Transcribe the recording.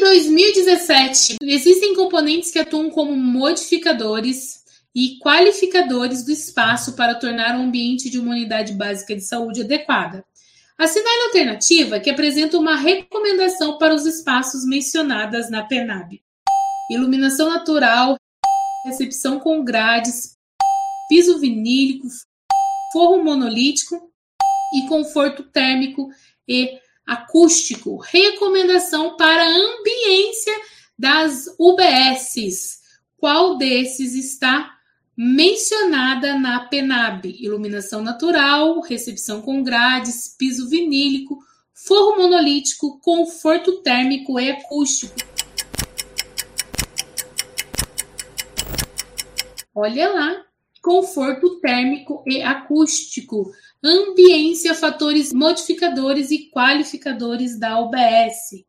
2017, existem componentes que atuam como modificadores e qualificadores do espaço para tornar o ambiente de uma unidade básica de saúde adequada. Assinale a alternativa que apresenta uma recomendação para os espaços mencionadas na PENAB. Iluminação natural, recepção com grades, piso vinílico, forro monolítico e conforto térmico e acústico. Recomendação para a ambiência das UBSs. Qual desses está mencionada na PENAB? Iluminação natural, recepção com grades, piso vinílico, forro monolítico, conforto térmico e acústico. Olha lá, conforto térmico e acústico, ambiência, fatores modificadores e qualificadores da UBS.